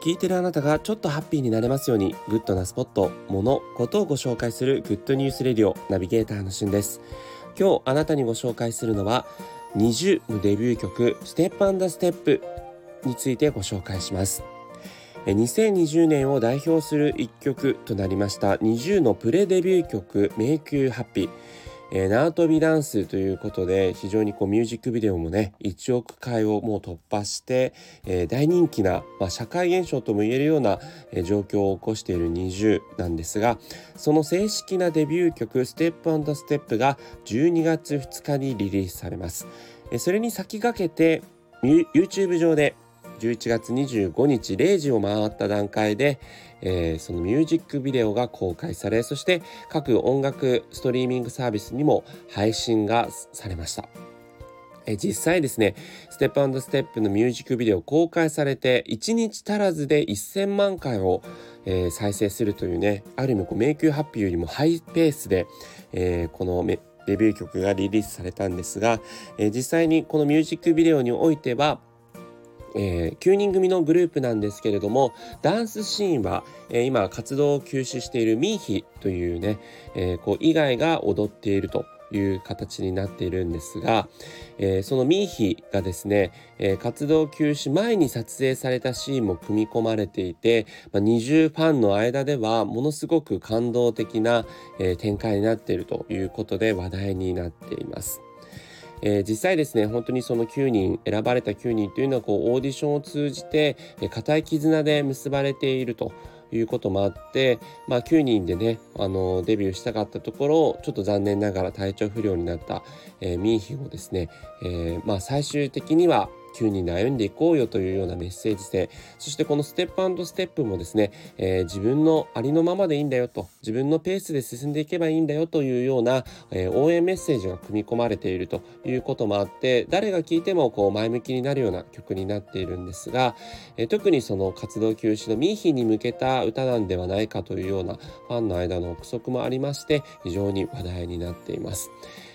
聞いてるあなたがちょっとハッピーになれますようにグッドなスポット、もの、ことをご紹介する Good News Radio ナビゲーターのしゅんです。今日あなたにご紹介するのは NiziUのデビュー曲 Step and a step についてご紹介します。2020年を代表する一曲となりました NiziUのプレデビュー曲「Make You Happy」えー、縄跳びダンスということで非常にこうミュージックビデオもね1億回をもう突破して、えー、大人気な、まあ、社会現象ともいえるような、えー、状況を起こしている NiziU なんですがその正式なデビュー曲「ステップステップが12月2日にリリースされます。えー、それに先駆けて YouTube 上で11月25日0時を回った段階で、えー、そのミュージックビデオが公開されそして各音楽ストリーミングサービスにも配信がされました。え実際ですね、ステップステップのミュージックビデオ公開されて1日足らずで1000万回を、えー、再生するというね、ある意味こう迷宮ハッピーよりもハイペースで、えー、このデビュー曲がリリースされたんですが、えー、実際にこのミュージックビデオにおいてはえー、9人組のグループなんですけれどもダンスシーンは、えー、今活動を休止しているミーヒというね、えー、こう以外が踊っているという形になっているんですが、えー、そのミーヒがですね、えー、活動休止前に撮影されたシーンも組み込まれていて、まあ、二重ファンの間ではものすごく感動的な、えー、展開になっているということで話題になっています。えー、実際ですね本当にその9人選ばれた9人というのはこうオーディションを通じて固、えー、い絆で結ばれているということもあって、まあ、9人でねあのデビューしたかったところちょっと残念ながら体調不良になった、えー、ミンヒをですね、えーまあ、最終的には9人で歩んでいこうよというようなメッセージ性。そしてこのステップステップもですね、えー、自分のありのままでいいんだよと。自分のペースで進んでいけばいいんだよというような、えー、応援メッセージが組み込まれていると。いうこともあって誰が聴いてもこう前向きになるような曲になっているんですが、えー、特にその活動休止のミーヒに向けた歌なんではないかというようなファンの間の憶測もありまして非常に話題になっています。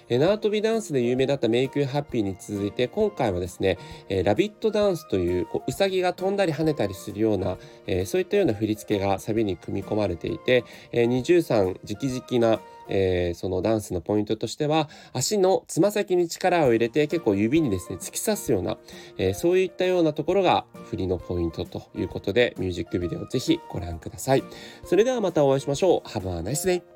縄跳びダンスで有名だったメイクハッピーに続いて今回はですね、えラビットダンスというこううさぎが飛んだり跳ねたりするような、えそういったような振り付けがサビに組み込まれていて、え二重さん直々なえー、そのダンスのポイントとしては足のつま先に力を入れて結構指にですね突き刺すような、えー、そういったようなところが振りのポイントということでミュージックビデオぜひご覧ください。それではまたお会いしましょう。Have a nice day